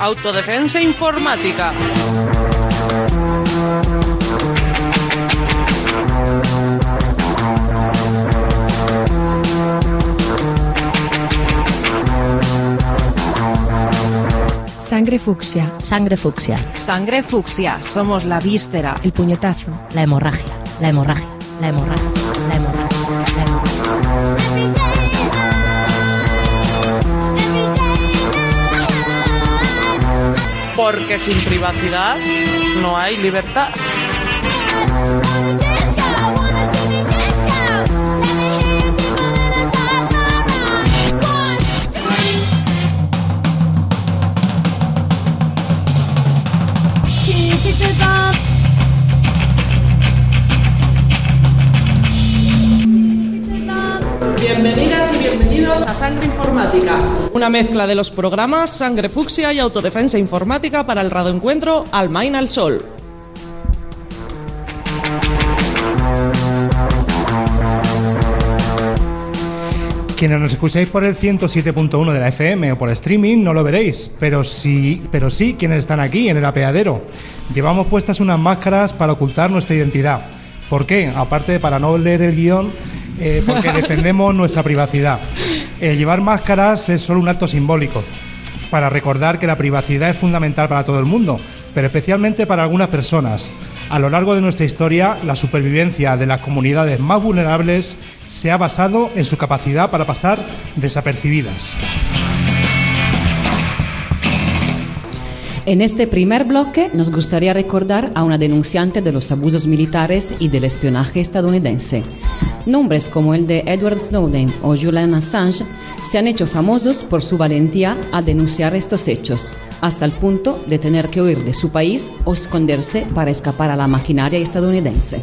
Autodefensa informática. Sangre fucsia, Sangre fucsia, Sangre fucsia, somos la víscera. el puñetazo, la hemorragia, la hemorragia, la hemorragia, la hemorragia, la hemorragia. Porque sin privacidad no hay libertad. Bienvenidos a Sangre Informática, una mezcla de los programas Sangre Fucsia y Autodefensa Informática para el radioencuentro Almain al Sol. Quienes nos escucháis por el 107.1 de la FM o por streaming no lo veréis, pero sí, pero sí quienes están aquí en el apeadero. Llevamos puestas unas máscaras para ocultar nuestra identidad. ¿Por qué? Aparte de para no leer el guion, eh, porque defendemos nuestra privacidad. El llevar máscaras es solo un acto simbólico, para recordar que la privacidad es fundamental para todo el mundo, pero especialmente para algunas personas. A lo largo de nuestra historia, la supervivencia de las comunidades más vulnerables se ha basado en su capacidad para pasar desapercibidas. En este primer bloque nos gustaría recordar a una denunciante de los abusos militares y del espionaje estadounidense. Nombres como el de Edward Snowden o Julian Assange se han hecho famosos por su valentía a denunciar estos hechos, hasta el punto de tener que huir de su país o esconderse para escapar a la maquinaria estadounidense.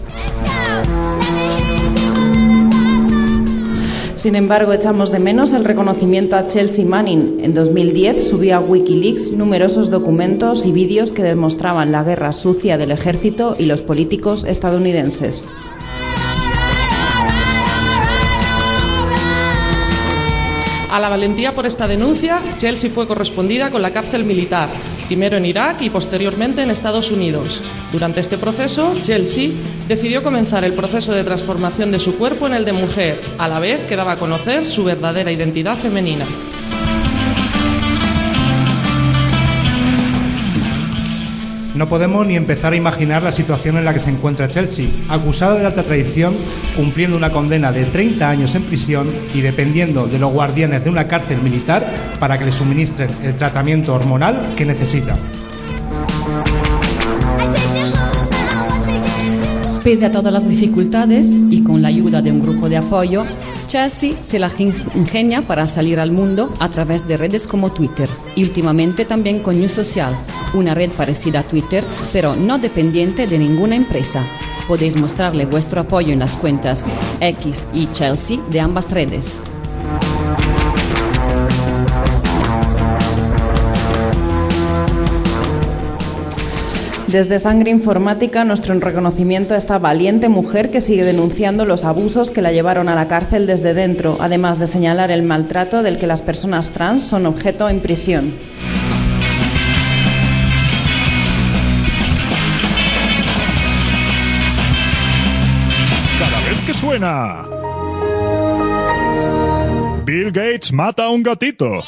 Sin embargo, echamos de menos el reconocimiento a Chelsea Manning. En 2010 subió a Wikileaks numerosos documentos y vídeos que demostraban la guerra sucia del ejército y los políticos estadounidenses. A la valentía por esta denuncia, Chelsea fue correspondida con la cárcel militar, primero en Irak y posteriormente en Estados Unidos. Durante este proceso, Chelsea decidió comenzar el proceso de transformación de su cuerpo en el de mujer, a la vez que daba a conocer su verdadera identidad femenina. No podemos ni empezar a imaginar la situación en la que se encuentra Chelsea, acusada de alta traición, cumpliendo una condena de 30 años en prisión y dependiendo de los guardianes de una cárcel militar para que le suministren el tratamiento hormonal que necesita. Pese a todas las dificultades y con la ayuda de un grupo de apoyo, Chelsea se la ingenia para salir al mundo a través de redes como Twitter y últimamente también con News Social, una red parecida a Twitter pero no dependiente de ninguna empresa. Podéis mostrarle vuestro apoyo en las cuentas X y Chelsea de ambas redes. Desde Sangre Informática, nuestro reconocimiento a esta valiente mujer que sigue denunciando los abusos que la llevaron a la cárcel desde dentro, además de señalar el maltrato del que las personas trans son objeto en prisión. Cada vez que suena. Bill Gates mata a un gatito.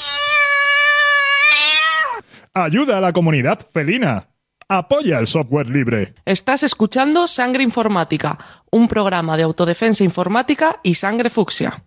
Ayuda a la comunidad felina. Apoya el software libre. Estás escuchando Sangre Informática, un programa de autodefensa informática y sangre fucsia.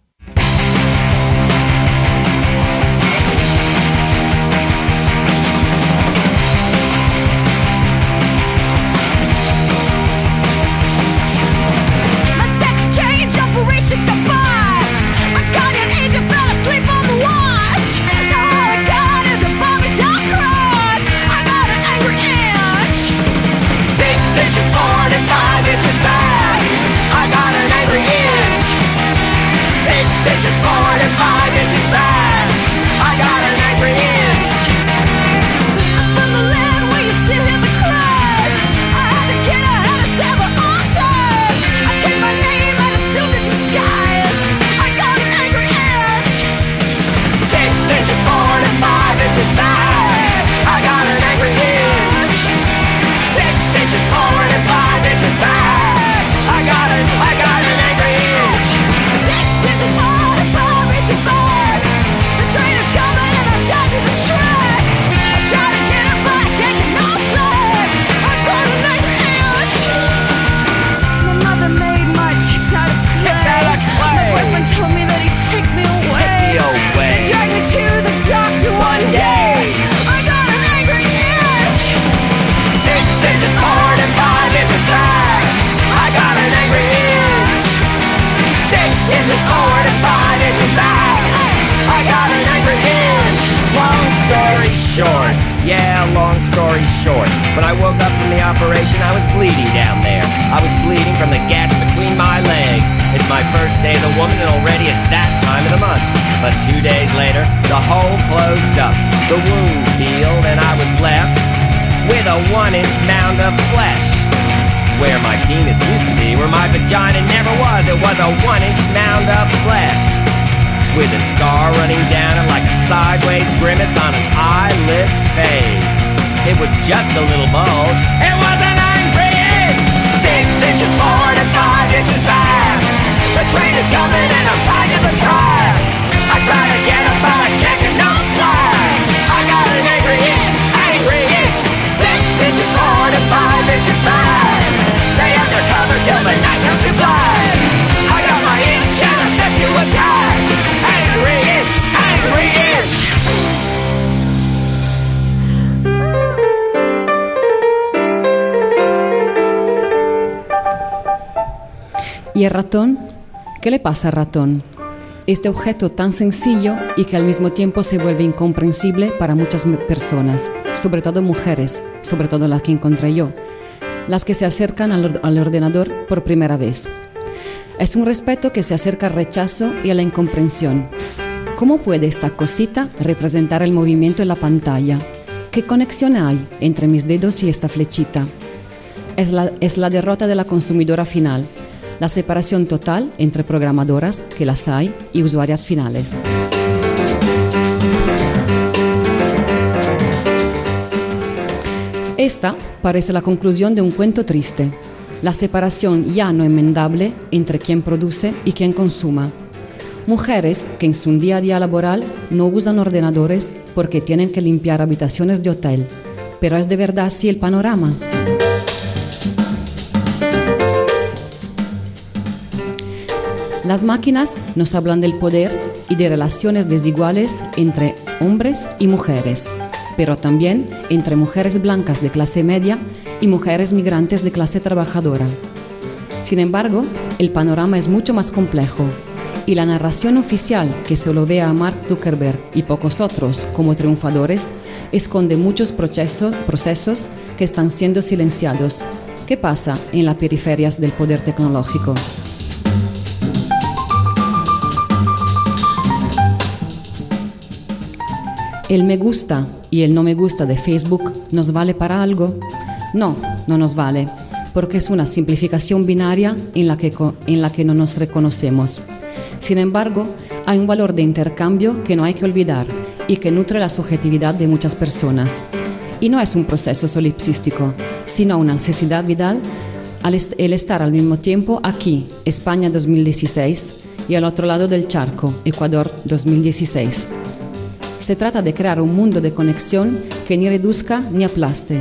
Short, yeah, long story short. When I woke up from the operation, I was bleeding down there. I was bleeding from the gash between my legs. It's my first day as a woman, and already it's that time of the month. But two days later, the hole closed up, the wound healed, and I was left with a one inch mound of flesh. Where my penis used to be, where my vagina never was, it was a one inch mound of flesh. With a scar running down it like a sideways grimace on an eyeless face. It was just a little bulge, it was an angry inch! Six inches forward and five inches back. The train is coming and I'm tied to the track. I try to get up, but I can't get no slack. I got an angry inch, angry inch. Six inches forward and five inches back. Stay undercover till the night turns to black. ¿Y el ratón? ¿Qué le pasa al ratón? Este objeto tan sencillo y que al mismo tiempo se vuelve incomprensible para muchas personas, sobre todo mujeres, sobre todo las que encontré yo, las que se acercan al, or- al ordenador por primera vez. Es un respeto que se acerca al rechazo y a la incomprensión. ¿Cómo puede esta cosita representar el movimiento en la pantalla? ¿Qué conexión hay entre mis dedos y esta flechita? es la derrota de la consumidora final, la separación total entre programadoras, que las hay, y usuarias finales. Esta parece la conclusión de un cuento triste, la separación ya no enmendable entre quien produce y quien consuma. Mujeres que en su día a día laboral no usan ordenadores porque tienen que limpiar habitaciones de hotel. Pero es de verdad así el panorama. Las máquinas nos hablan del poder y de relaciones desiguales entre hombres y mujeres, pero también entre mujeres blancas de clase media y mujeres migrantes de clase trabajadora. Sin embargo, el panorama es mucho más complejo y la narración oficial que solo ve a Mark Zuckerberg y pocos otros como triunfadores esconde muchos procesos, procesos que están siendo silenciados. ¿Qué pasa en las periferias del poder tecnológico? ¿El me gusta y el no me gusta de Facebook nos vale para algo? No, no nos vale, porque es una simplificación binaria en la que, en la que no nos reconocemos. Sin embargo, hay un valor de intercambio que no hay que olvidar y que nutre la subjetividad de muchas personas. Y no es un proceso solipsístico, sino una necesidad vital el estar al mismo tiempo aquí, España 2016, y al otro lado del charco, Ecuador 2016. Se trata de crear un mundo de conexión que ni reduzca ni aplaste,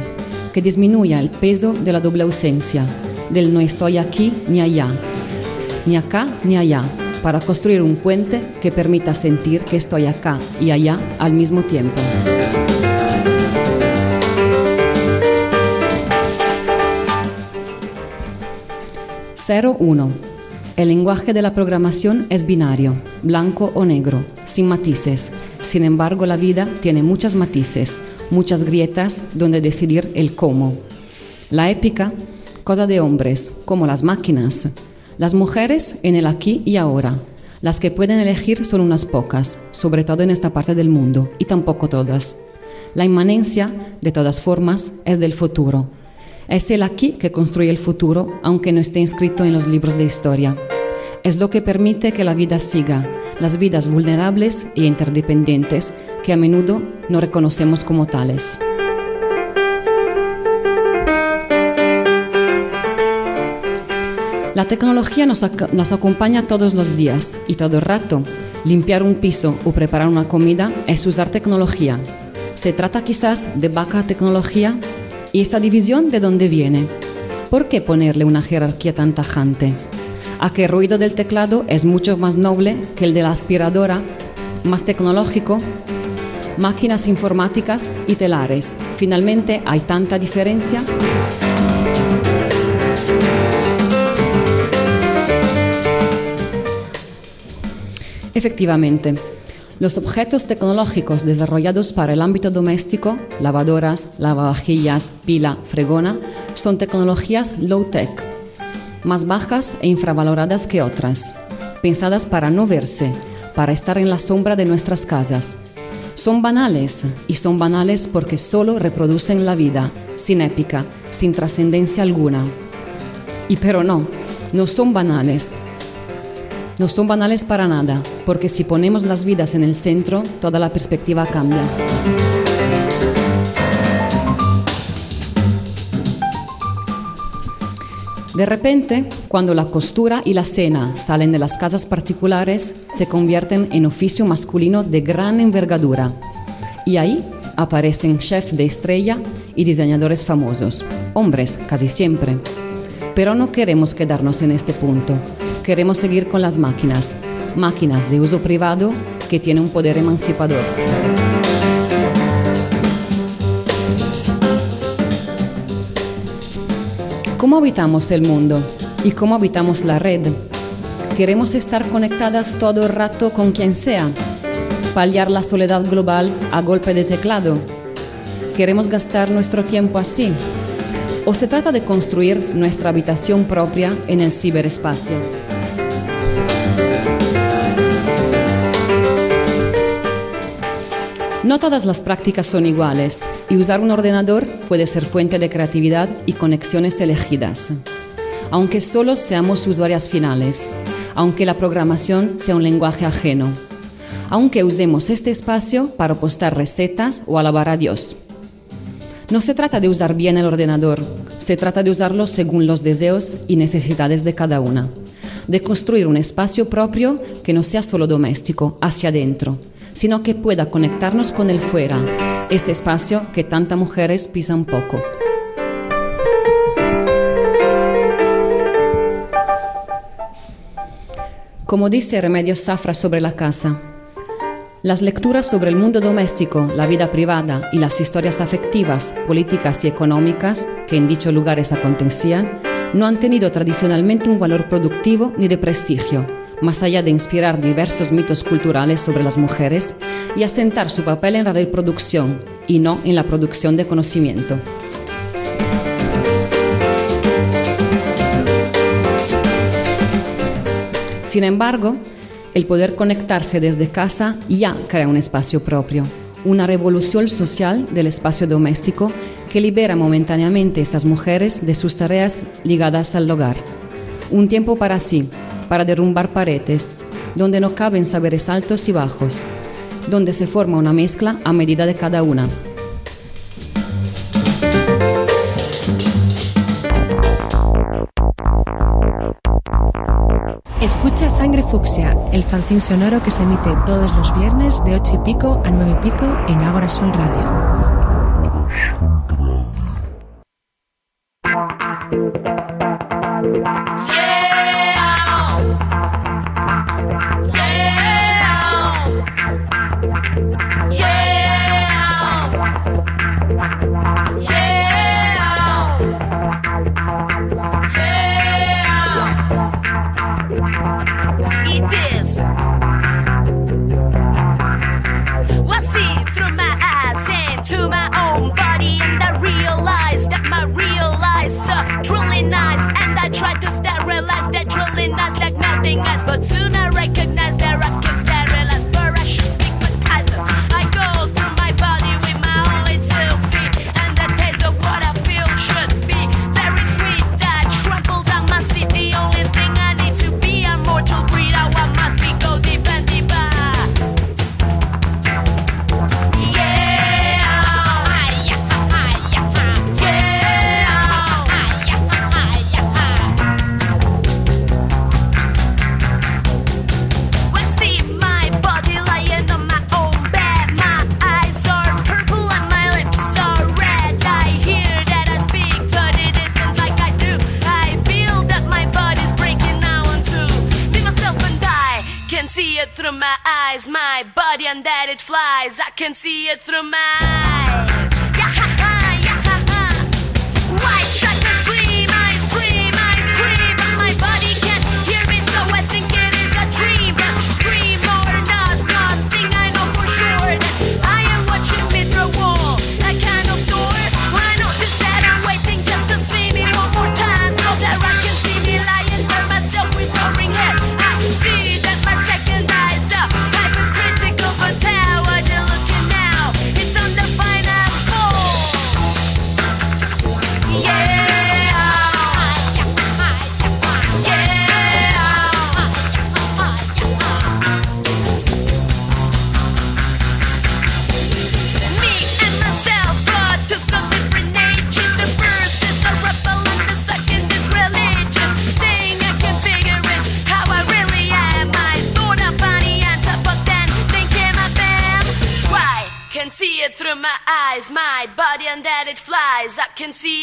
que disminuya el peso de la doble ausencia, del no estoy aquí ni allá, ni acá ni allá, para construir un puente que permita sentir que estoy acá y allá al mismo tiempo. Cero uno. El lenguaje de la programación es binario, blanco o negro, sin matices. Sin embargo, la vida tiene muchas matices, muchas grietas donde decidir el cómo. La épica, cosa de hombres, como las máquinas. Las mujeres en el aquí y ahora. Las que pueden elegir son unas pocas, sobre todo en esta parte del mundo, y tampoco todas. La inmanencia, de todas formas, es del futuro. Es el aquí que construye el futuro, aunque no esté inscrito en los libros de historia. Es lo que permite que la vida siga, las vidas vulnerables e interdependientes que a menudo no reconocemos como tales. La tecnología nos, nos acompaña todos los días y todo el rato. Limpiar un piso o preparar una comida es usar tecnología. Se trata quizás de baja tecnología y esta división de dónde viene. ¿Por qué ponerle una jerarquía tan tajante? ¿A que el ruido del teclado es mucho más noble que el de la aspiradora, más tecnológico? Máquinas informáticas y telares. Finalmente, ¿hay tanta diferencia? Efectivamente, Los objetos tecnológicos desarrollados para el ámbito doméstico, lavadoras, lavavajillas, pila, fregona, son tecnologías low-tech, más bajas e infravaloradas que otras, pensadas para no verse, para estar en la sombra de nuestras casas. Son banales, y son banales porque solo reproducen la vida, sin épica, sin trascendencia alguna. Y pero no, no son banales, no son banales para nada, porque si ponemos las vidas en el centro, toda la perspectiva cambia. De repente, cuando la costura y la cena salen de las casas particulares, se convierten en oficio masculino de gran envergadura. Y ahí aparecen chefs de estrella y diseñadores famosos, hombres casi siempre. Pero no queremos quedarnos en este punto. Queremos seguir con las máquinas, máquinas de uso privado que tienen un poder emancipador. ¿Cómo habitamos el mundo? ¿Y cómo habitamos la red? ¿Queremos estar conectadas todo el rato con quien sea? ¿Paliar la soledad global a golpe de teclado? ¿Queremos gastar nuestro tiempo así? ¿O se trata de construir nuestra habitación propia en el ciberespacio? No todas las prácticas son iguales y usar un ordenador puede ser fuente de creatividad y conexiones elegidas. Aunque solo seamos usuarias finales, aunque la programación sea un lenguaje ajeno, aunque usemos este espacio para postar recetas o alabar a Dios. No se trata de usar bien el ordenador, se trata de usarlo según los deseos y necesidades de cada una, de construir un espacio propio que no sea solo doméstico, hacia adentro, sino que pueda conectarnos con el fuera, este espacio que tantas mujeres pisan poco. Como dice Remedios Safra sobre la casa, las lecturas sobre el mundo doméstico, la vida privada y las historias afectivas, políticas y económicas que en dichos lugares acontecían no han tenido tradicionalmente un valor productivo ni de prestigio, más allá de inspirar diversos mitos culturales sobre las mujeres y asentar su papel en la reproducción y no en la producción de conocimiento. Sin embargo, el poder conectarse desde casa ya crea un espacio propio, una revolución social del espacio doméstico que libera momentáneamente a estas mujeres de sus tareas ligadas al hogar. Un tiempo para sí, para derrumbar paredes, donde no caben saberes altos y bajos, donde se forma una mezcla a medida de cada una. Escucha Sangre Fucsia, el fanzín sonoro que se emite todos los viernes de 8 y pico a 9 y pico en Ágora Sol Radio. See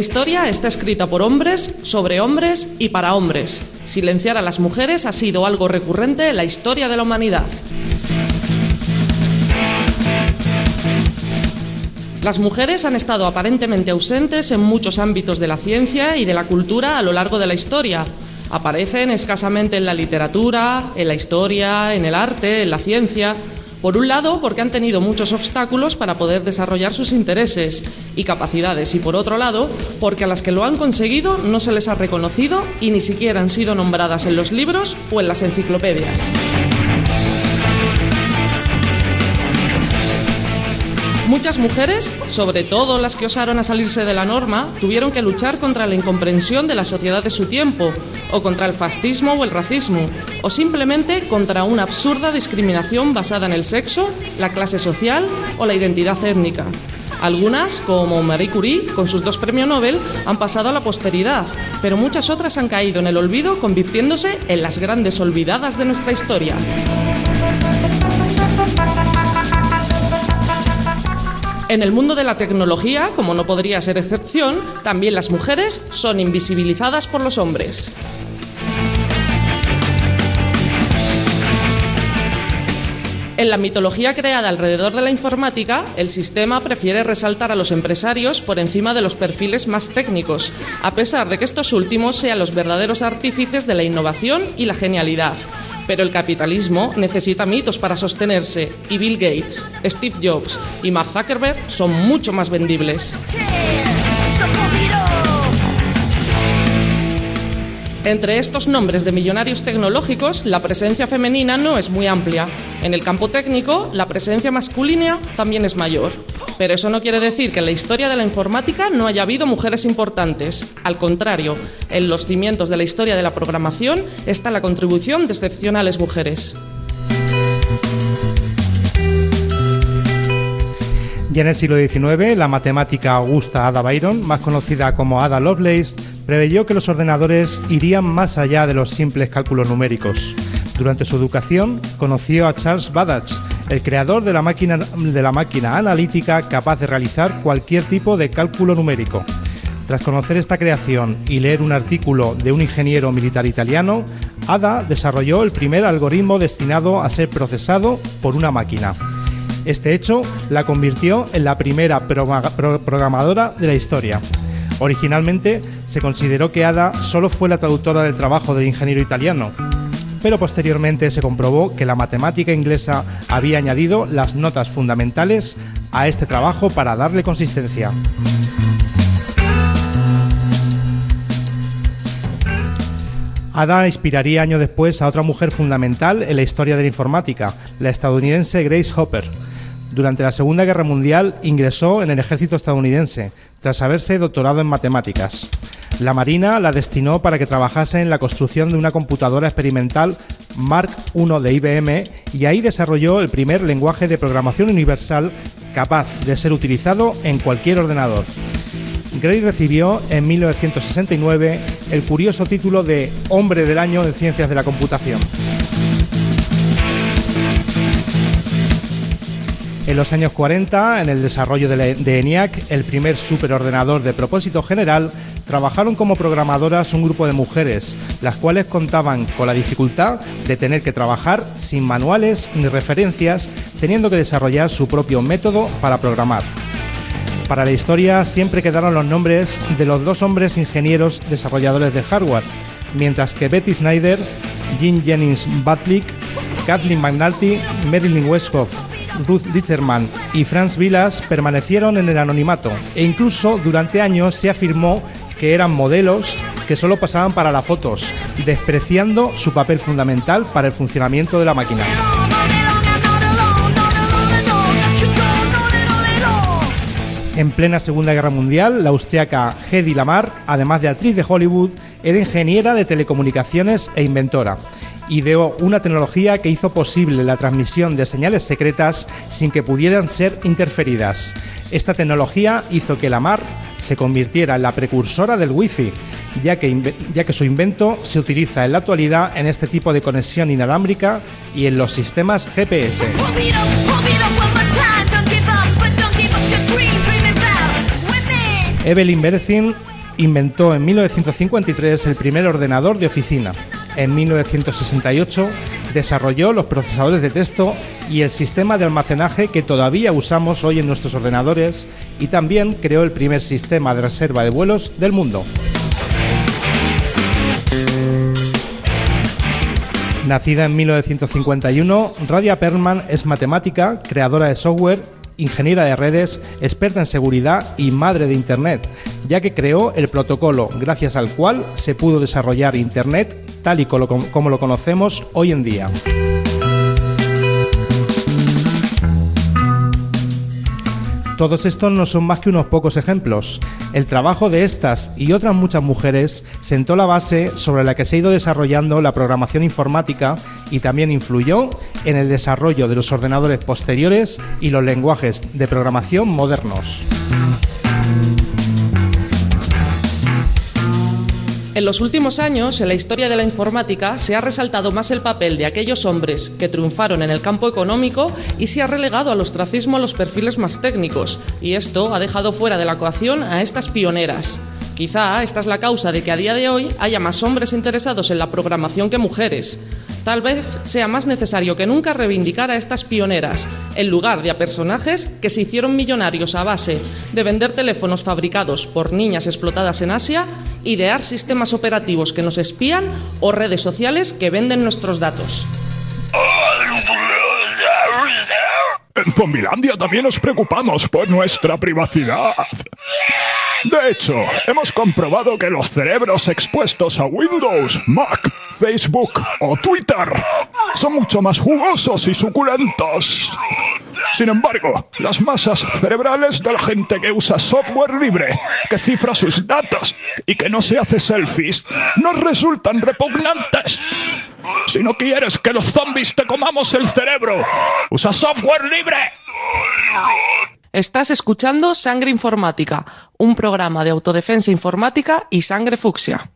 historia está escrita por hombres, sobre hombres y para hombres. Silenciar a las mujeres ha sido algo recurrente en la historia de la humanidad. Las mujeres han estado aparentemente ausentes en muchos ámbitos de la ciencia y de la cultura a lo largo de la historia. Aparecen escasamente en la literatura, en la historia, en el arte, en la ciencia. Por un lado, porque han tenido muchos obstáculos para poder desarrollar sus intereses y capacidades, y por otro lado, porque a las que lo han conseguido no se les ha reconocido y ni siquiera han sido nombradas en los libros o en las enciclopedias. Muchas mujeres, sobre todo las que osaron a salirse de la norma, tuvieron que luchar contra la incomprensión de la sociedad de su tiempo, o contra el fascismo o el racismo, o simplemente contra una absurda discriminación basada en el sexo, la clase social o la identidad étnica. Algunas, como Marie Curie, con sus dos premios Nobel, han pasado a la posteridad, pero muchas otras han caído en el olvido, convirtiéndose en las grandes olvidadas de nuestra historia. En el mundo de la tecnología, como no podría ser excepción, también las mujeres son invisibilizadas por los hombres. En la mitología creada alrededor de la informática, el sistema prefiere resaltar a los empresarios por encima de los perfiles más técnicos, a pesar de que estos últimos sean los verdaderos artífices de la innovación y la genialidad. Pero el capitalismo necesita mitos para sostenerse y Bill Gates, Steve Jobs y Mark Zuckerberg son mucho más vendibles. Entre estos nombres de millonarios tecnológicos, la presencia femenina no es muy amplia. En el campo técnico, la presencia masculina también es mayor. Pero eso no quiere decir que en la historia de la informática no haya habido mujeres importantes. Al contrario, en los cimientos de la historia de la programación está la contribución de excepcionales mujeres. Ya en el siglo XIX, la matemática Augusta Ada Byron, más conocida como Ada Lovelace, preveyó que los ordenadores irían más allá de los simples cálculos numéricos. Durante su educación, conoció a Charles Babbage, el creador de la máquina, de la máquina analítica capaz de realizar cualquier tipo de cálculo numérico. Tras conocer esta creación y leer un artículo de un ingeniero militar italiano, Ada desarrolló el primer algoritmo destinado a ser procesado por una máquina. Este hecho la convirtió en la primera programadora de la historia. Originalmente se consideró que Ada solo fue la traductora del trabajo del ingeniero italiano, pero posteriormente se comprobó que la matemática inglesa había añadido las notas fundamentales a este trabajo para darle consistencia. Ada inspiraría años después a otra mujer fundamental en la historia de la informática, la estadounidense Grace Hopper. Durante la Segunda Guerra Mundial ingresó en el ejército estadounidense, tras haberse doctorado en matemáticas. La Marina la destinó para que trabajase en la construcción de una computadora experimental Mark I de IBM y ahí desarrolló el primer lenguaje de programación universal capaz de ser utilizado en cualquier ordenador. Gray recibió en 1969 el curioso título de Hombre del Año en Ciencias de la Computación. En los años 40, en el desarrollo de, ENIAC, el primer superordenador de propósito general, trabajaron como programadoras un grupo de mujeres, las cuales contaban con la dificultad de tener que trabajar sin manuales ni referencias, teniendo que desarrollar su propio método para programar. Para la historia siempre quedaron los nombres de los dos hombres ingenieros desarrolladores de hardware, mientras que Betty Snyder, Jean Jennings Batlick, Kathleen McNulty, Marilyn Westhoff, Ruth Litzerman y Franz Vilas permanecieron en el anonimato e incluso durante años se afirmó que eran modelos que solo pasaban para las fotos, despreciando su papel fundamental para el funcionamiento de la máquina. En plena Segunda Guerra Mundial, la austriaca Hedy Lamar, además de actriz de Hollywood, era ingeniera de telecomunicaciones e inventora. Ideó una tecnología que hizo posible la transmisión de señales secretas sin que pudieran ser interferidas. Esta tecnología hizo que Lamar se convirtiera en la precursora del Wi-Fi, ya que, ya que su invento se utiliza en la actualidad en este tipo de conexión inalámbrica y en los sistemas GPS. Evelyn Berzin inventó en 1953 el primer ordenador de oficina. En 1968 desarrolló los procesadores de texto y el sistema de almacenaje que todavía usamos hoy en nuestros ordenadores y también creó el primer sistema de reserva de vuelos del mundo. Nacida en 1951, Radia Perlman es matemática, creadora de software, ingeniera de redes, experta en seguridad y madre de Internet, ya que creó el protocolo gracias al cual se pudo desarrollar Internet tal y como lo conocemos hoy en día. Todos estos no son más que unos pocos ejemplos. El trabajo de estas y otras muchas mujeres sentó la base sobre la que se ha ido desarrollando la programación informática y también influyó en el desarrollo de los ordenadores posteriores y los lenguajes de programación modernos. En los últimos años, en la historia de la informática, se ha resaltado más el papel de aquellos hombres que triunfaron en el campo económico y se ha relegado al ostracismo a los perfiles más técnicos, y esto ha dejado fuera de la ecuación a estas pioneras. Quizá esta es la causa de que a día de hoy haya más hombres interesados en la programación que mujeres. Tal vez sea más necesario que nunca reivindicar a estas pioneras, en lugar de a personajes que se hicieron millonarios a base de vender teléfonos fabricados por niñas explotadas en Asia, idear sistemas operativos que nos espían o redes sociales que venden nuestros datos. En Zombilandia también nos preocupamos por nuestra privacidad. De hecho, hemos comprobado que los cerebros expuestos a Windows, Mac, Facebook o Twitter son mucho más jugosos y suculentos. Sin embargo, las masas cerebrales de la gente que usa software libre, que cifra sus datos y que no se hace selfies, nos resultan repugnantes. Si no quieres que los zombies te comamos el cerebro, usa software libre. Estás escuchando Sangre Informática, un programa de autodefensa informática y sangre fucsia.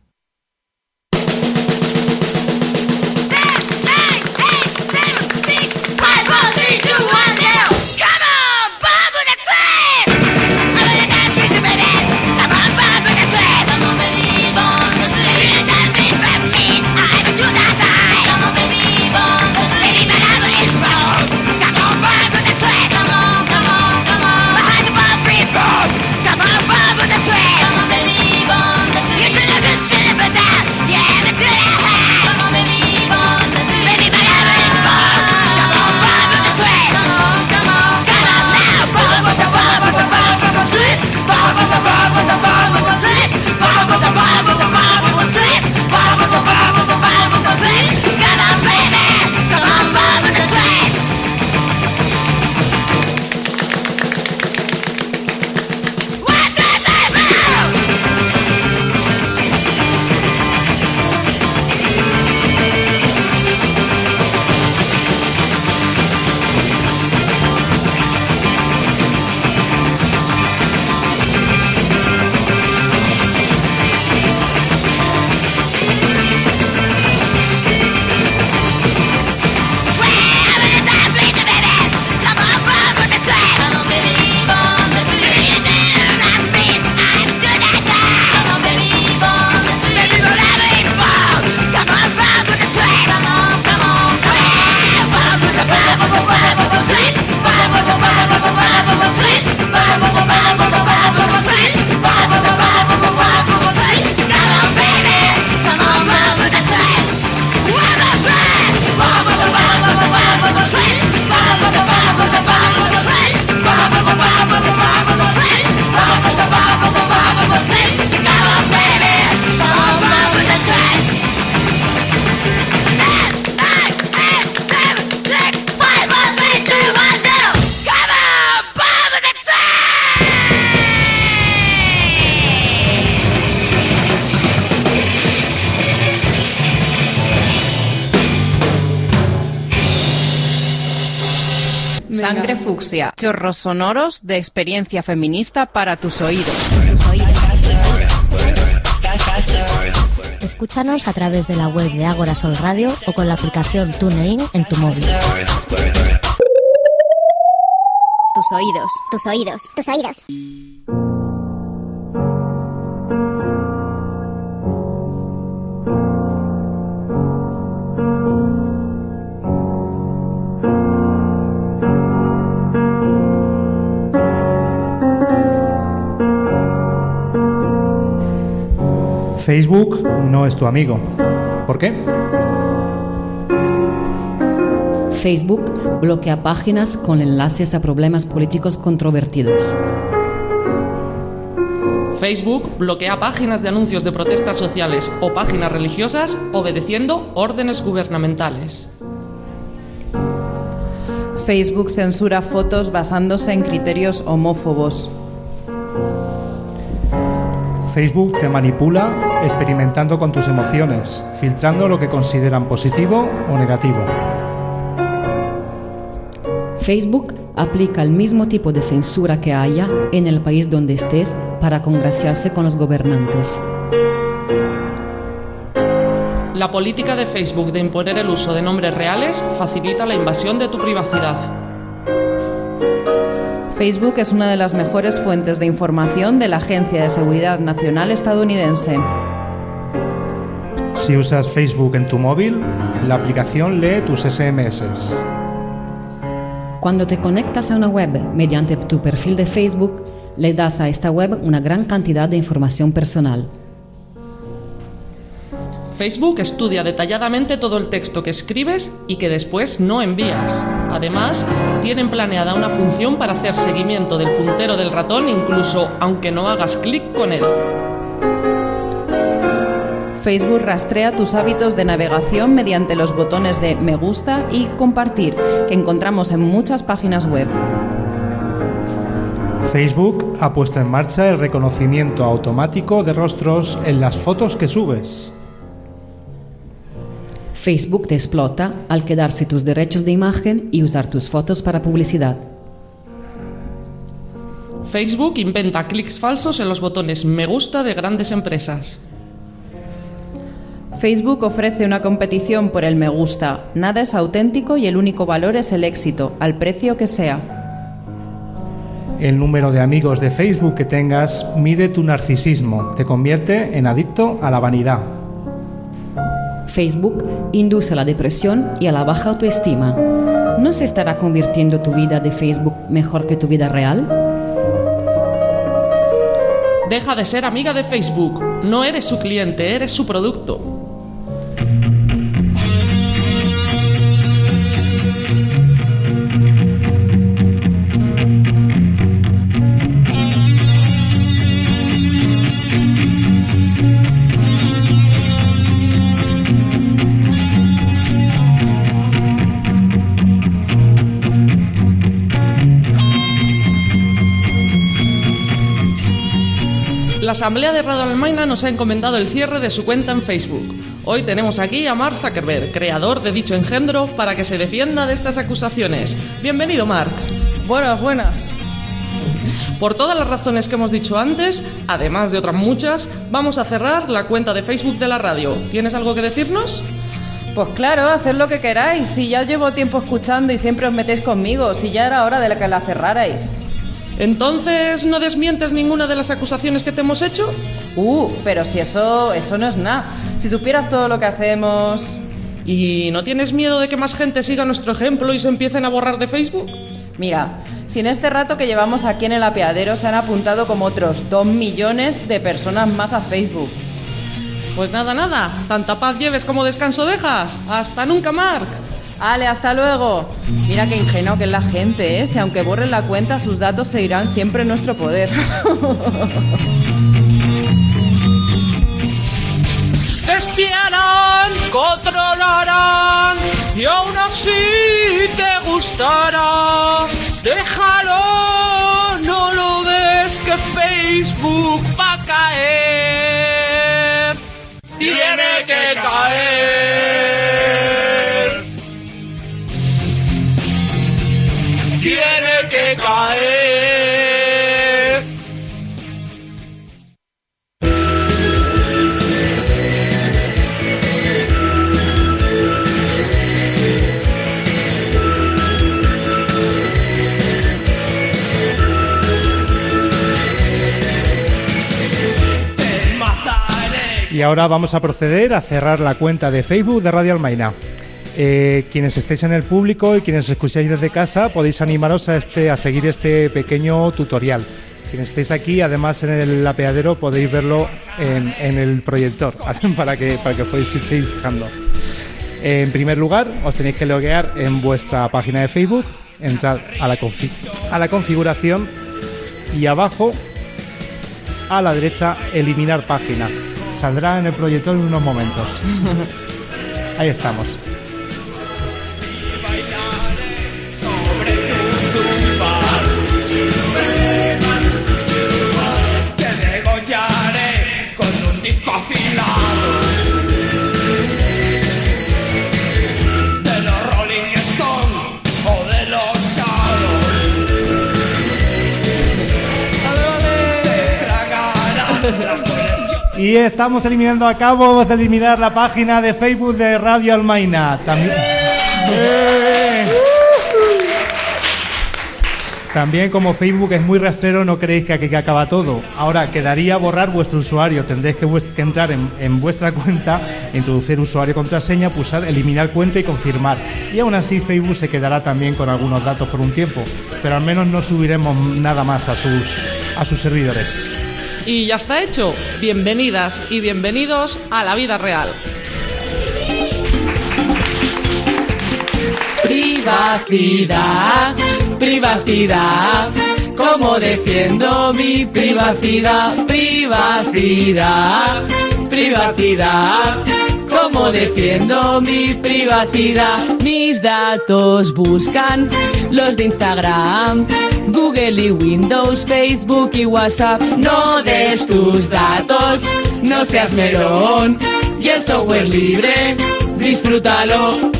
Fucsia, chorros sonoros de experiencia feminista para tus oídos. Escúchanos a través de la web de Ágora Sol Radio o con la aplicación TuneIn en tu móvil. Tus oídos, tus oídos, tus oídos. Facebook no es tu amigo. ¿Por qué? Facebook bloquea páginas con enlaces a problemas políticos controvertidos. Facebook bloquea páginas de anuncios de protestas sociales o páginas religiosas obedeciendo órdenes gubernamentales. Facebook censura fotos basándose en criterios homófobos. Facebook te manipula experimentando con tus emociones, filtrando lo que consideran positivo o negativo. Facebook aplica el mismo tipo de censura que haya en el país donde estés para congraciarse con los gobernantes. La política de Facebook de imponer el uso de nombres reales facilita la invasión de tu privacidad. Facebook es una de las mejores fuentes de información de la Agencia de Seguridad Nacional estadounidense. Si usas Facebook en tu móvil, la aplicación lee tus SMS. Cuando te conectas a una web mediante tu perfil de Facebook, le das a esta web una gran cantidad de información personal. Facebook estudia detalladamente todo el texto que escribes y que después no envías. Además, tienen planeada una función para hacer seguimiento del puntero del ratón incluso aunque no hagas clic con él. Facebook rastrea tus hábitos de navegación mediante los botones de me gusta y compartir que encontramos en muchas páginas web. Facebook ha puesto en marcha el reconocimiento automático de rostros en las fotos que subes. Facebook te explota al quedarse tus derechos de imagen y usar tus fotos para publicidad. Facebook inventa clics falsos en los botones me gusta de grandes empresas. Facebook ofrece una competición por el me gusta. Nada es auténtico y el único valor es el éxito, al precio que sea. El número de amigos de Facebook que tengas mide tu narcisismo, te convierte en adicto a la vanidad. Facebook induce a la depresión y a la baja autoestima. ¿No se estará convirtiendo tu vida de Facebook mejor que tu vida real? Deja de ser amiga de Facebook. No eres su cliente, eres su producto. Asamblea de Radio Almaina nos ha encomendado el cierre de su cuenta en Facebook. Hoy tenemos aquí a Mark Zuckerberg, creador de dicho engendro, para que se defienda de estas acusaciones. Bienvenido, Mark. Buenas, buenas. Por todas las razones que hemos dicho antes, además de otras muchas, vamos a cerrar la cuenta de Facebook de la radio. ¿Tienes algo que decirnos? Pues claro, haced lo que queráis. Si ya llevo tiempo escuchando y siempre os metéis conmigo, si ya era hora de que la cerrarais. Entonces, ¿no desmientes ninguna de las acusaciones que te hemos hecho? Uh, pero si eso, eso no es nada. Si supieras todo lo que hacemos... ¿Y no tienes miedo de que más gente siga nuestro ejemplo y se empiecen a borrar de Facebook? Mira, si en este rato que llevamos aquí en el apeadero se han apuntado como otros dos millones de personas más a Facebook. Pues nada, nada. Tanta paz lleves como descanso dejas. Hasta nunca, Mark. Ale, hasta luego. Mira qué ingenuo que es la gente, ¿eh? Si aunque borren la cuenta, sus datos seguirán siempre en nuestro poder. Te espiarán, controlarán y aún así te gustará. Déjalo, no lo ves que Facebook va a caer. Tiene que caer. Y ahora vamos a proceder a cerrar la cuenta de Facebook de Radio Almaina. Eh, quienes estéis en el público y quienes escucháis desde casa podéis animaros a, este, a seguir este pequeño tutorial. Quienes estéis aquí, además en el apeadero, podéis verlo en, en el proyector para que, para que podáis seguir fijando. En primer lugar, os tenéis que loguear en vuestra página de Facebook, entrar a la, confi- a la configuración y abajo a la derecha eliminar página. Saldrá en el proyector en unos momentos. Ahí estamos. Y estamos eliminando, acabo de eliminar la página de Facebook de Radio Almaina. También, ¡Eh! También como Facebook es muy rastrero, no creéis que aquí que acaba todo. Ahora quedaría borrar vuestro usuario. Tendréis que, entrar en, en vuestra cuenta, introducir usuario y contraseña, pulsar eliminar cuenta y confirmar. Y aún así Facebook se quedará también con algunos datos por un tiempo. Pero al menos no subiremos nada más a sus, a sus servidores. Y ya está hecho. Bienvenidas y bienvenidos a la vida real. Privacidad, privacidad. ¿Cómo defiendo mi privacidad? Privacidad, privacidad. ¿Cómo defiendo mi privacidad? Mis datos buscan los de Instagram, Google y Windows, Facebook y WhatsApp. No des tus datos, no seas melón. Y el software libre, disfrútalo.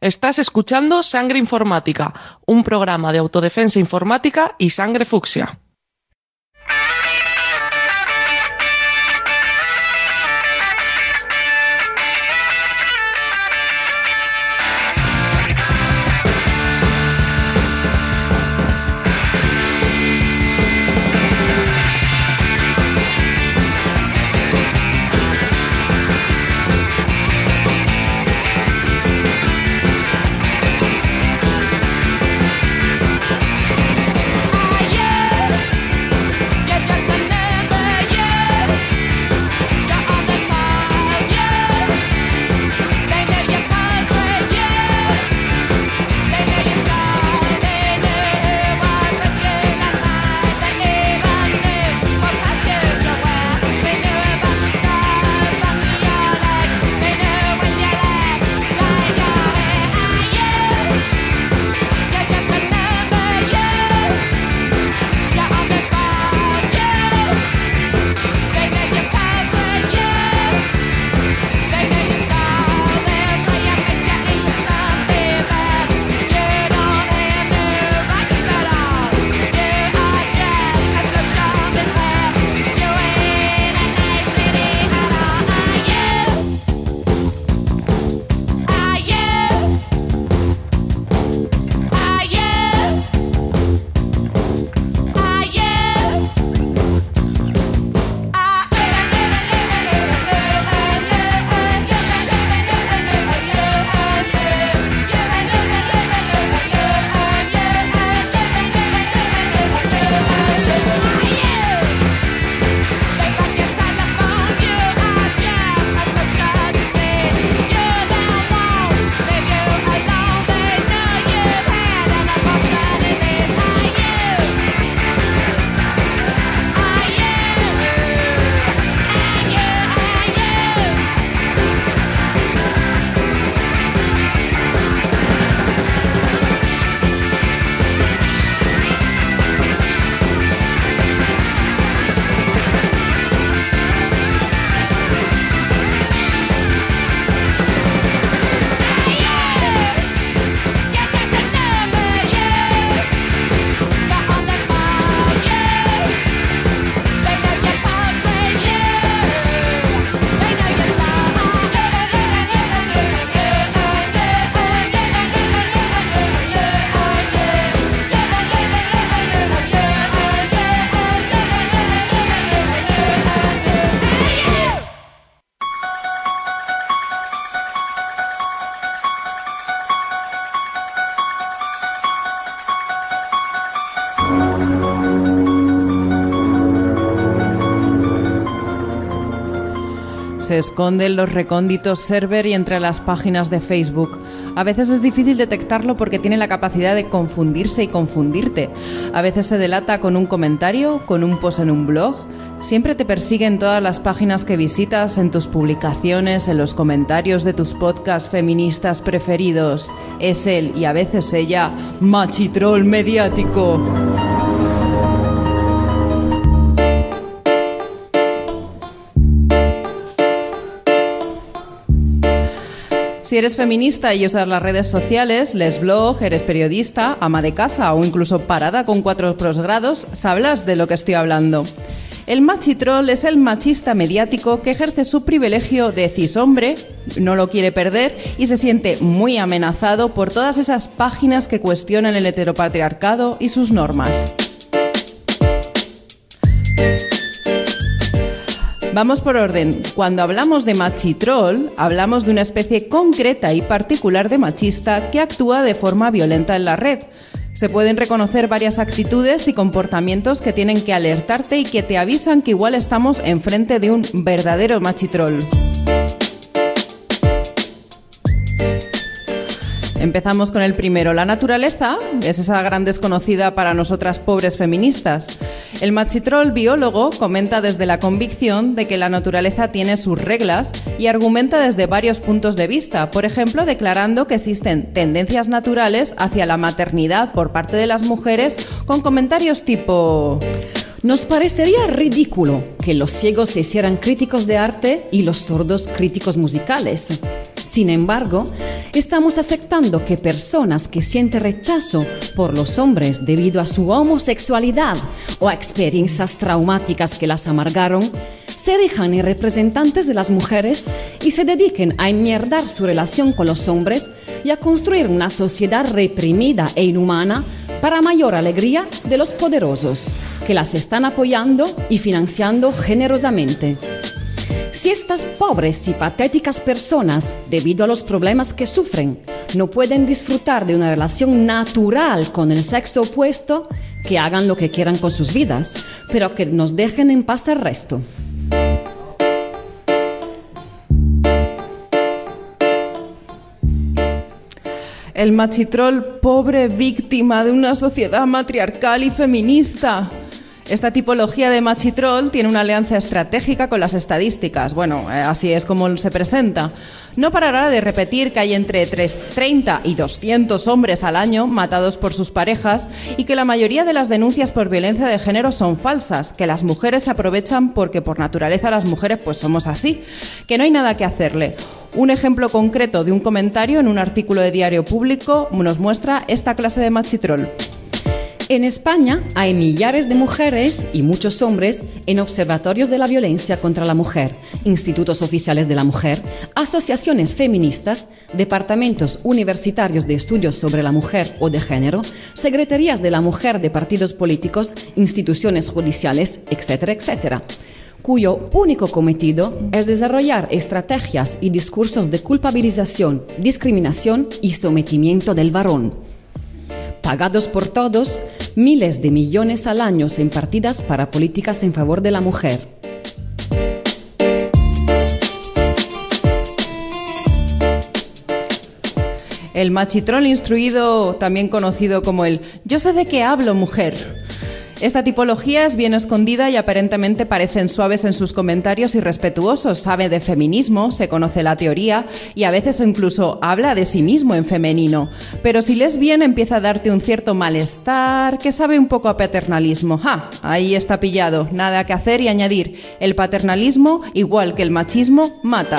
Estás escuchando Sangre Informática, un programa de autodefensa informática y sangre fucsia. Se esconde en los recónditos server y entre las páginas de Facebook. A veces es difícil detectarlo porque tiene la capacidad de confundirse y confundirte. A veces se delata con un comentario, con un post en un blog. Siempre te persigue en todas las páginas que visitas, en tus publicaciones, en los comentarios de tus podcasts feministas preferidos. Es él y a veces ella, machitrol mediático. Si eres feminista y usas las redes sociales, les blog, eres periodista, ama de casa o incluso parada con cuatro posgrados, sabrás de lo que estoy hablando. El machitrol es el machista mediático que ejerce su privilegio de cishombre, no lo quiere perder y se siente muy amenazado por todas esas páginas que cuestionan el heteropatriarcado y sus normas. Vamos por orden. Cuando hablamos de machitrol, hablamos de una especie concreta y particular de machista que actúa de forma violenta en la red. Se pueden reconocer varias actitudes y comportamientos que tienen que alertarte y que te avisan que igual estamos enfrente de un verdadero machitrol. Empezamos con el primero. La naturaleza es esa gran desconocida para nosotras pobres feministas. El machitrol biólogo comenta desde la convicción de que la naturaleza tiene sus reglas y argumenta desde varios puntos de vista, por ejemplo, declarando que existen tendencias naturales hacia la maternidad por parte de las mujeres con comentarios tipo... Nos parecería ridículo que los ciegos se hicieran críticos de arte y los sordos críticos musicales. Sin embargo, estamos aceptando que personas que sienten rechazo por los hombres debido a su homosexualidad o a experiencias traumáticas que las amargaron, se dejan en representantes de las mujeres y se dediquen a enmierdar su relación con los hombres y a construir una sociedad reprimida e inhumana para mayor alegría de los poderosos, que las están apoyando y financiando generosamente. Si estas pobres y patéticas personas, debido a los problemas que sufren, no pueden disfrutar de una relación natural con el sexo opuesto, que hagan lo que quieran con sus vidas, pero que nos dejen en paz el resto. El machitrol pobre víctima de una sociedad matriarcal y feminista. Esta tipología de machitrol tiene una alianza estratégica con las estadísticas. Bueno, eh, así es como se presenta. No parará de repetir que hay entre 30 y 200 hombres al año matados por sus parejas y que la mayoría de las denuncias por violencia de género son falsas, que las mujeres se aprovechan porque por naturaleza las mujeres pues somos así, que no hay nada que hacerle. Un ejemplo concreto de un comentario en un artículo de diario público nos muestra esta clase de machitrol. En España hay millares de mujeres y muchos hombres en observatorios de la violencia contra la mujer, institutos oficiales de la mujer, asociaciones feministas, departamentos universitarios de estudios sobre la mujer o de género, secretarías de la mujer de partidos políticos, instituciones judiciales, etcétera, etcétera cuyo único cometido es desarrollar estrategias y discursos de culpabilización, discriminación y sometimiento del varón pagados por todos, miles de millones al año en partidas para políticas en favor de la mujer. El machitrol instruido, también conocido como el yo sé de qué hablo, mujer. Esta tipología es bien escondida y aparentemente parecen suaves en sus comentarios y respetuosos. Sabe de feminismo, se conoce la teoría y a veces incluso habla de sí mismo en femenino. Pero si lees bien empieza a darte un cierto malestar que sabe un poco a paternalismo. ¡Ja! Ahí está pillado. Nada que hacer y añadir. El paternalismo, igual que el machismo, mata.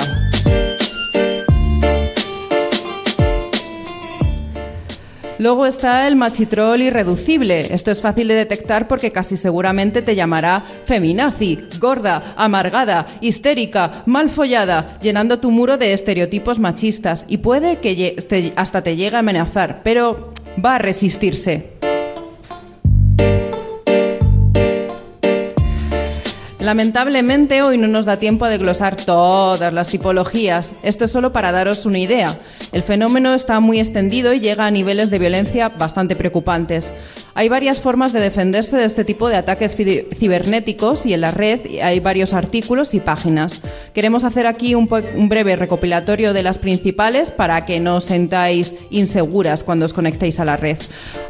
Luego está el machitrol irreducible. Esto es fácil de detectar porque casi seguramente te llamará feminazi, gorda, amargada, histérica, mal follada, llenando tu muro de estereotipos machistas y puede que hasta te llegue a amenazar, pero va a resistirse. Lamentablemente hoy no nos da tiempo a desglosar todas las tipologías. Esto es solo para daros una idea. El fenómeno está muy extendido y llega a niveles de violencia bastante preocupantes. Hay varias formas de defenderse de este tipo de ataques cibernéticos y en la red hay varios artículos y páginas. Queremos hacer aquí un, un breve recopilatorio de las principales para que no os sentáis inseguras cuando os conectéis a la red.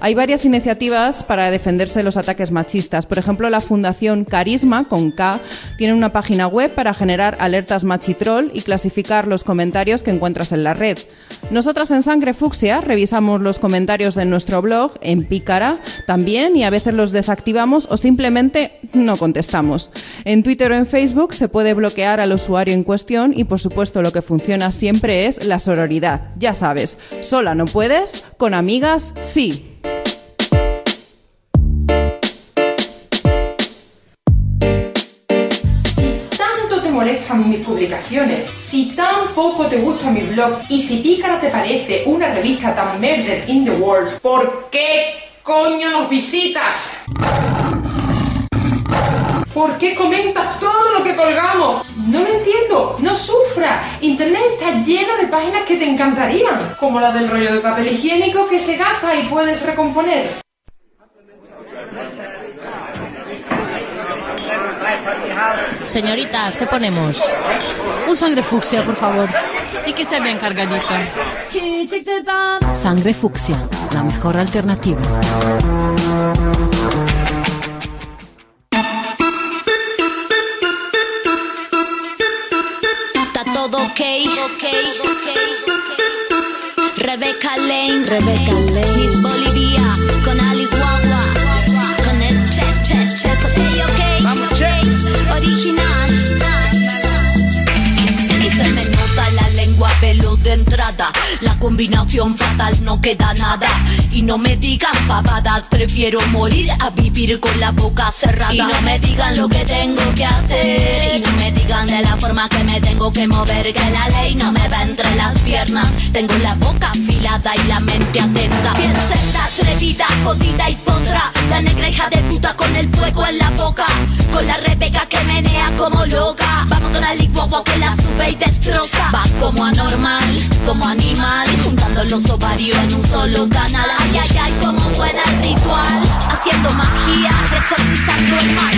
Hay varias iniciativas para defenderse de los ataques machistas. Por ejemplo, la Fundación Carisma, con K, tiene una página web para generar alertas machitroll y clasificar los comentarios que encuentras en la red. Nosotras en Sangre Fucsia revisamos los comentarios de nuestro blog en Pícara también y a veces los desactivamos o simplemente no contestamos. En Twitter o en Facebook se puede bloquear al usuario en cuestión y por supuesto lo que funciona siempre es la sororidad. Ya sabes, sola no puedes, con amigas sí. Si tanto te molestan mis publicaciones, si tan poco te gusta mi blog y si Pícara te parece una revista tan murder in the world, ¿por qué coño nos visitas? ¿Por qué comentas todo lo que colgamos? No lo entiendo, no sufra. Internet está lleno de páginas que te encantarían, como la del rollo de papel higiénico que se gasta y puedes recomponer. Señoritas, ¿qué ponemos? Un sangre fucsia, por favor. Y que esté bien cargadita. Sangre fucsia, la mejor alternativa. Está todo ok, ok, ok. Rebecca Lane, Rebecca combinación fatal no queda nada. Y no me digan pavadas, prefiero morir a vivir con la boca cerrada. Y no me digan lo que tengo que hacer. Y no me digan de la forma que me tengo que mover. Que la ley no me va entre las piernas. Tengo la boca afilada y la mente atenta. Piensa atrevida, jodida y potra. La negra hija de puta con el fuego en la boca. Con la Rebeca que menea como loca. Vamos con la licuagua que la sube y destroza. Va como anormal, como animal. Juntando los ovarios en un solo canal. Ay, ay, ay, como suena el ritual. Haciendo magia, exorcizando el mal.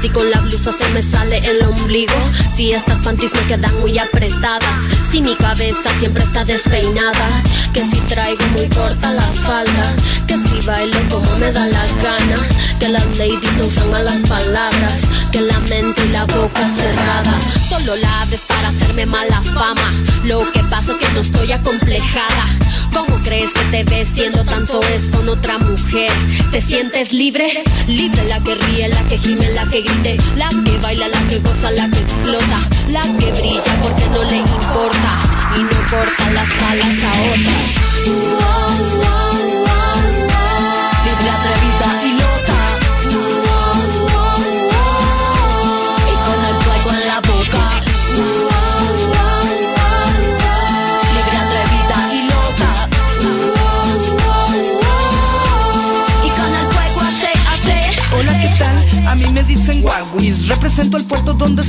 Si con la blusa se me sale el ombligo. Si estas panties me quedan muy apretadas. Si mi cabeza siempre está despeinada. Que si traigo muy corta la falda. Que si bailo como me da la gana. Que las ladies no usan malas palabras. Que la mente y la boca cerrada. Solo la abres para hacerme mala fama. Lo que pasa es que no estoy acomplejada ¿Cómo crees que te ves siendo tan soez con otra mujer? ¿Te sientes libre? Libre la que ríe, la que gime, la que grite, la que baila, la que goza, la que explota, la que brilla porque no le importa y no corta las alas a otras.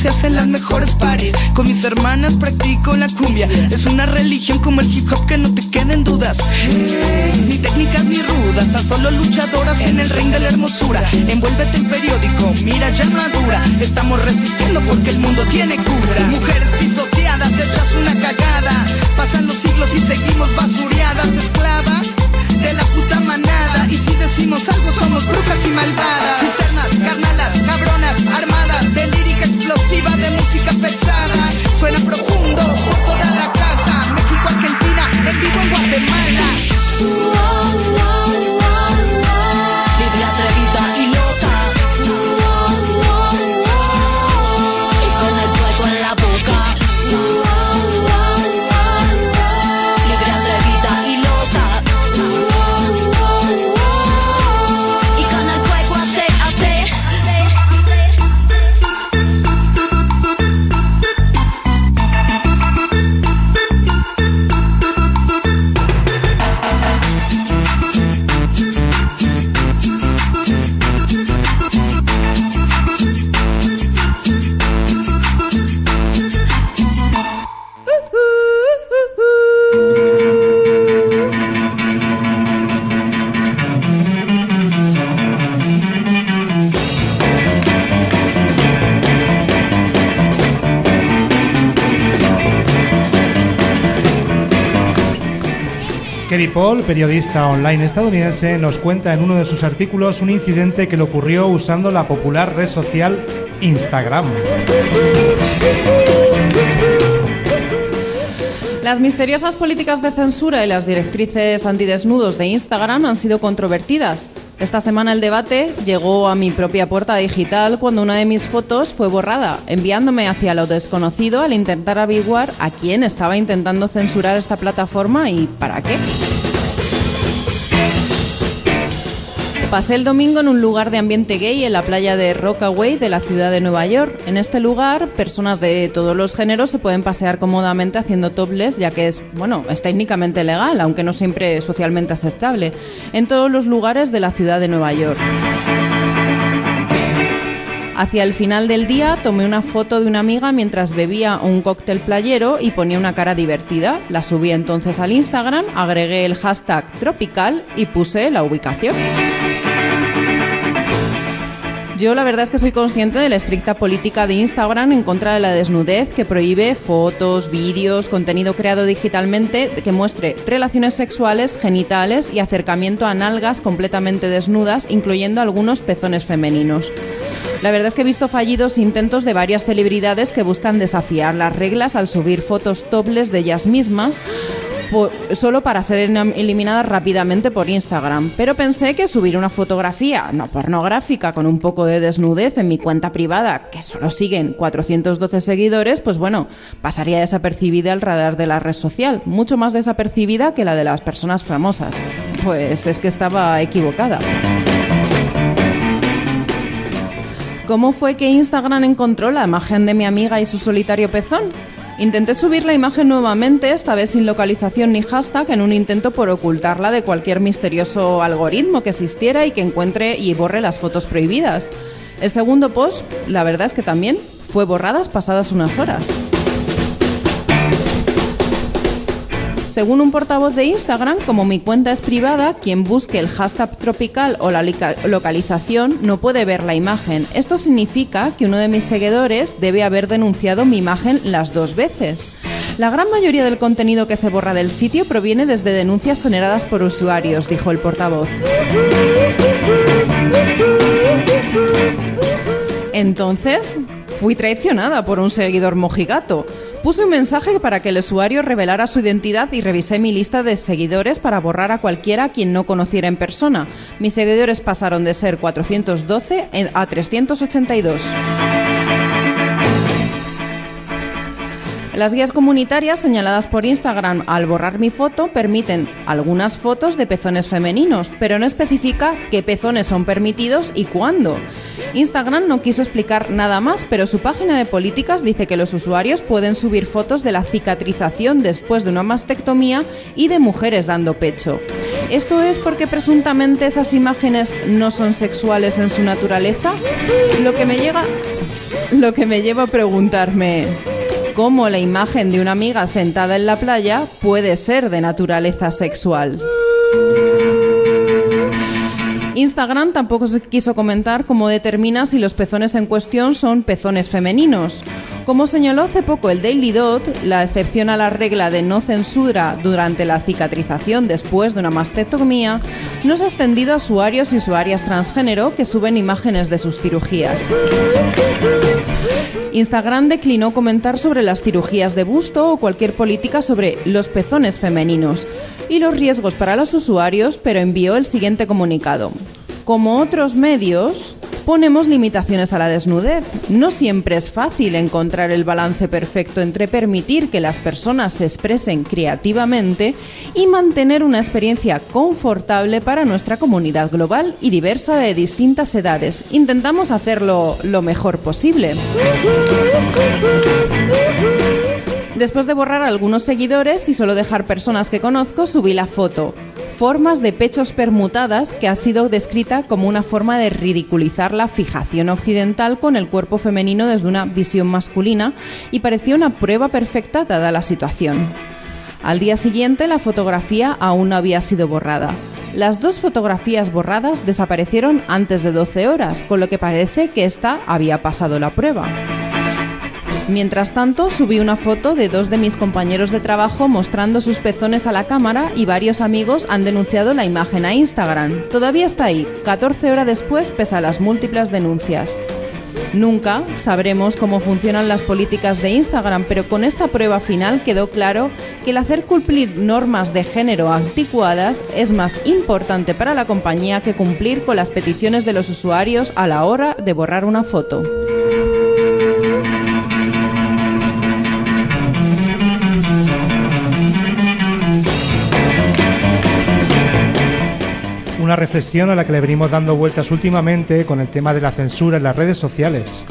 Se hacen las mejores parties Con mis hermanas practico la cumbia. Es una religión como el hip hop que no te queden dudas. Ni técnicas ni rudas Tan solo luchadoras en el ring de la hermosura. Envuélvete en periódico, mira ya madura Estamos resistiendo porque el mundo tiene cura. Mujeres pisoteadas, hechas una cagada. Pasan los siglos y seguimos basureadas Esclavas de la puta manada. Y si decimos algo somos brujas y malvadas. Cisternas, carnalas, cabronas, armadas. De lírica explosiva, de música pesada. Suena profundo por toda la casa. México, Argentina, en vivo en Guatemala Kerry Paul, periodista online estadounidense, nos cuenta en uno de sus artículos un incidente que le ocurrió usando la popular red social Instagram. Las misteriosas políticas de censura y las directrices antidesnudos de Instagram han sido controvertidas. Esta semana el debate llegó a mi propia puerta digital cuando una de mis fotos fue borrada, enviándome hacia lo desconocido al intentar averiguar a quién estaba intentando censurar esta plataforma y para qué. Pasé el domingo en un lugar de ambiente gay en la playa de Rockaway de la ciudad de Nueva York. En este lugar, personas de todos los géneros se pueden pasear cómodamente haciendo topless, ya que es, bueno, es técnicamente legal, aunque no siempre socialmente aceptable, en todos los lugares de la ciudad de Nueva York. Hacia el final del día tomé una foto de una amiga mientras bebía un cóctel playero y ponía una cara divertida. La subí entonces al Instagram, agregué el hashtag tropical y puse la ubicación. Yo la verdad es que soy consciente de la estricta política de Instagram en contra de la desnudez que prohíbe fotos, vídeos, contenido creado digitalmente que muestre relaciones sexuales, genitales y acercamiento a nalgas completamente desnudas, incluyendo algunos pezones femeninos. La verdad es que he visto fallidos intentos de varias celebridades que buscan desafiar las reglas al subir fotos topless de ellas mismas solo para ser elim- eliminadas rápidamente por Instagram. Pero pensé que subir una fotografía no pornográfica con un poco de desnudez en mi cuenta privada, que solo siguen 412 seguidores, pues bueno, pasaría desapercibida al radar de la red social, mucho más desapercibida que la de las personas famosas. Pues es que estaba equivocada. ¿Cómo fue que Instagram encontró la imagen de mi amiga y su solitario pezón? Intenté subir la imagen nuevamente, esta vez sin localización ni hashtag, en un intento por ocultarla de cualquier misterioso algoritmo que existiera y que encuentre y borre las fotos prohibidas. El segundo post, la verdad es que también fue borradas pasadas unas horas. Según un portavoz de Instagram, como mi cuenta es privada, quien busque el hashtag tropical o la localización no puede ver la imagen. Esto significa que uno de mis seguidores debe haber denunciado mi imagen las dos veces. La gran mayoría del contenido que se borra del sitio proviene desde denuncias generadas por usuarios, dijo el portavoz. Entonces, fui traicionada por un seguidor mojigato. Puse un mensaje para que el usuario revelara su identidad y revisé mi lista de seguidores para borrar a cualquiera a quien no conociera en persona. Mis seguidores pasaron de ser 412 en- a 382. Las guías comunitarias señaladas por Instagram al borrar mi foto permiten algunas fotos de pezones femeninos, pero no especifica qué pezones son permitidos y cuándo. Instagram no quiso explicar nada más, pero su página de políticas dice que los usuarios pueden subir fotos de la cicatrización después de una mastectomía y de mujeres dando pecho. ¿Esto es porque presuntamente esas imágenes no son sexuales en su naturaleza? Lo que me llega lo que me lleva a preguntarme cómo la imagen de una amiga sentada en la playa puede ser de naturaleza sexual. Instagram tampoco se quiso comentar cómo determina si los pezones en cuestión son pezones femeninos. Como señaló hace poco el Daily Dot, la excepción a la regla de no censura durante la cicatrización después de una mastectomía no se ha extendido a usuarios y usuarias transgénero que suben imágenes de sus cirugías. Instagram declinó comentar sobre las cirugías de busto o cualquier política sobre los pezones femeninos y los riesgos para los usuarios, pero envió el siguiente comunicado. Como otros medios, ponemos limitaciones a la desnudez. No siempre es fácil encontrar el balance perfecto entre permitir que las personas se expresen creativamente y mantener una experiencia confortable para nuestra comunidad global y diversa de distintas edades. Intentamos hacerlo lo mejor posible. Después de borrar a algunos seguidores y solo dejar personas que conozco, subí la foto. Formas de pechos permutadas que ha sido descrita como una forma de ridiculizar la fijación occidental con el cuerpo femenino desde una visión masculina y parecía una prueba perfecta dada la situación. Al día siguiente la fotografía aún no había sido borrada. Las dos fotografías borradas desaparecieron antes de 12 horas, con lo que parece que esta había pasado la prueba. Mientras tanto, subí una foto de dos de mis compañeros de trabajo mostrando sus pezones a la cámara y varios amigos han denunciado la imagen a Instagram. Todavía está ahí, 14 horas después pese a las múltiples denuncias. Nunca sabremos cómo funcionan las políticas de Instagram, pero con esta prueba final quedó claro que el hacer cumplir normas de género anticuadas es más importante para la compañía que cumplir con las peticiones de los usuarios a la hora de borrar una foto. Una reflexión a la que le venimos dando vueltas últimamente con el tema de la censura en las redes sociales.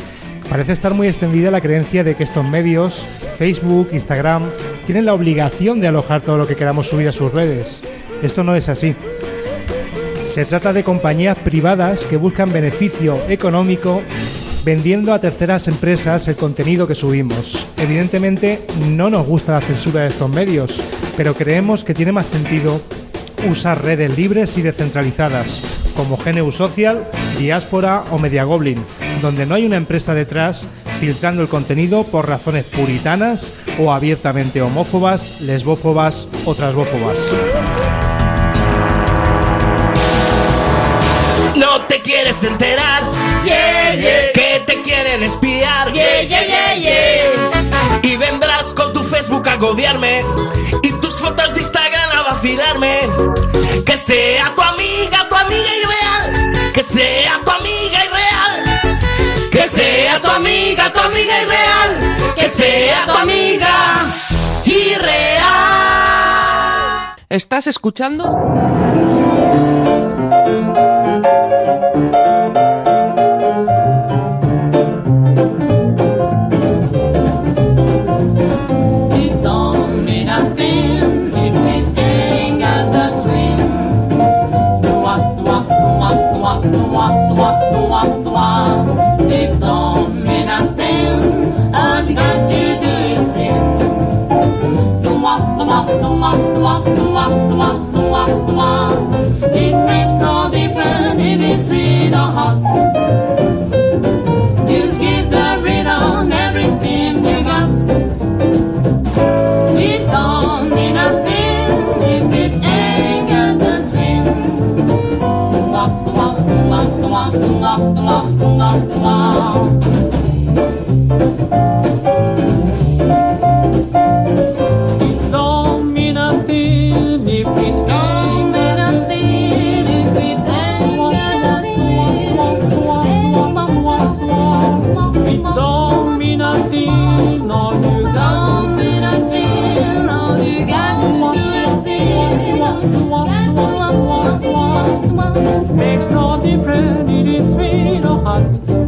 Parece estar muy extendida la creencia de que estos medios, Facebook, Instagram, tienen la obligación de alojar todo lo que queramos subir a sus redes. Esto no es así. Se trata de compañías privadas que buscan beneficio económico vendiendo a terceras empresas el contenido que subimos. Evidentemente no nos gusta la censura de estos medios, pero creemos que tiene más sentido usar redes libres y descentralizadas, como GNU Social, Diáspora o Media Goblin, donde no hay una empresa detrás filtrando el contenido por razones puritanas o abiertamente homófobas, lesbófobas o transbófobas. No te quieres enterar Yeah, yeah. que te quieren espiar Yeah, yeah, yeah, yeah. y vendrás con tu Facebook a agobiarme y tus fotos a Que sea tu amiga, tu amiga irreal. Que sea tu amiga irreal. Que sea tu amiga, tu amiga irreal. Que sea tu amiga irreal. ¿Estás escuchando? Wow. heart.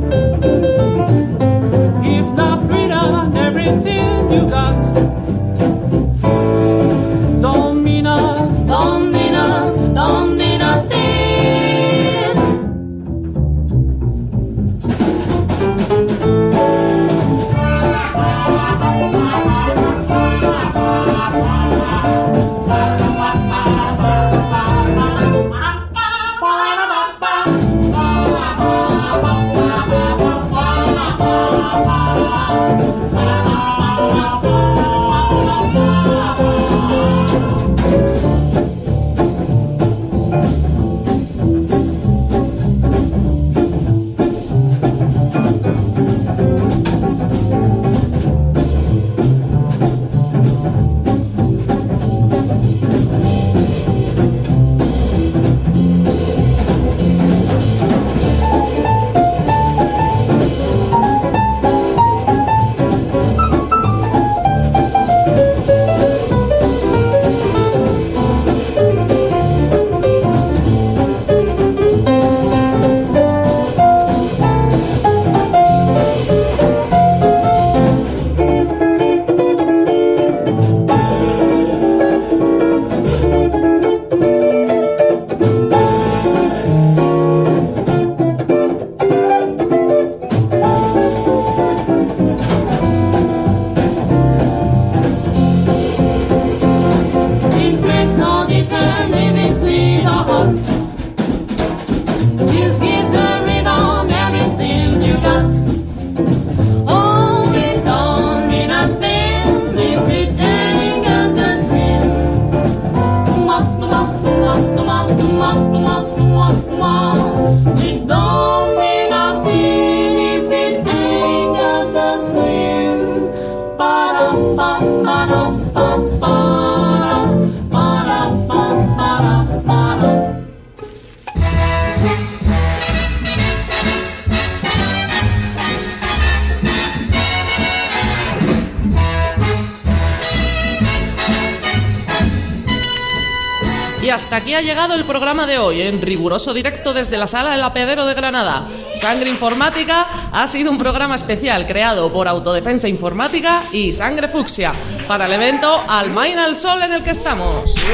Programa de hoy, en riguroso directo desde la sala del apeadero de Granada. Sangre Informática ha sido un programa especial creado por Autodefensa Informática y Sangre Fucsia para el evento Almaina al Sol en el que estamos.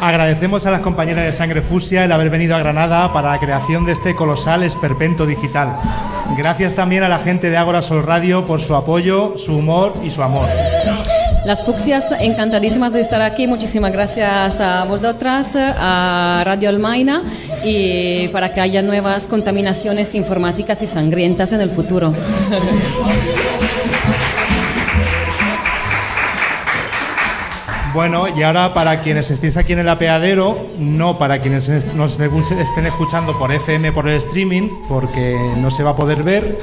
Agradecemos a las compañeras de Sangre Fusia el haber venido a Granada para la creación de este colosal esperpento digital. Gracias también a la gente de Ágora Sol Radio por su apoyo, su humor y su amor. Las fucsias encantadísimas de estar aquí. Muchísimas gracias a vosotras, a Radio Almaina y para que haya nuevas contaminaciones informáticas y sangrientas en el futuro. Bueno, y ahora para quienes estéis aquí en el apeadero, no para quienes nos estén escuchando por FM, por el streaming, porque no se va a poder ver,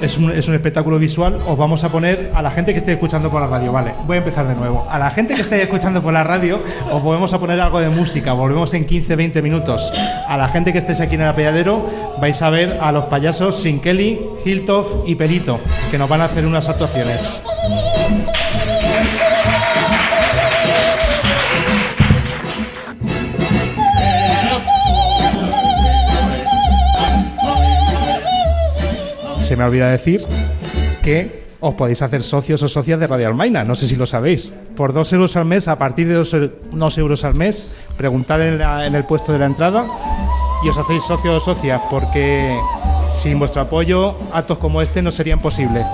es un, es espectáculo visual, os vamos a poner a la gente que esté escuchando por la radio, vale, voy a empezar de nuevo. A la gente que esté escuchando por la radio, os volvemos a poner algo de música, volvemos en 15-20 minutos. A la gente que estéis aquí en el apeadero, vais a ver a los payasos Sin Kelly, Hiltoff y Perito, que nos van a hacer unas actuaciones. Se me olvida decir que os podéis hacer socios o socias de Radio Almaina. No sé si lo sabéis. Por dos euros al mes, a partir de dos, euros al mes, preguntad en, la- en el puesto de la entrada y os hacéis socios o socias, porque sin vuestro apoyo, actos como este no serían posibles.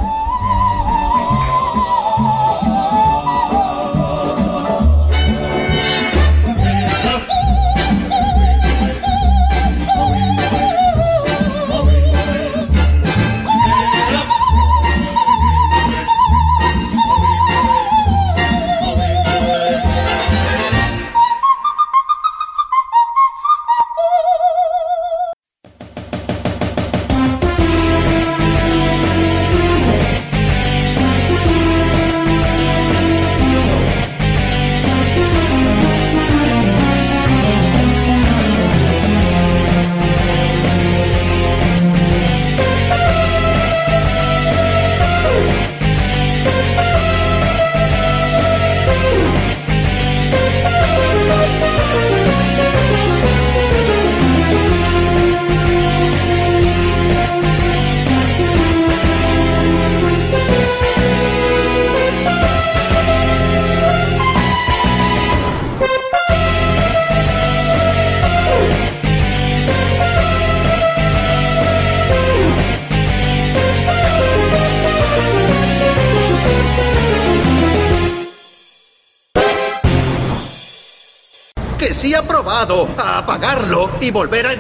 Y volver a.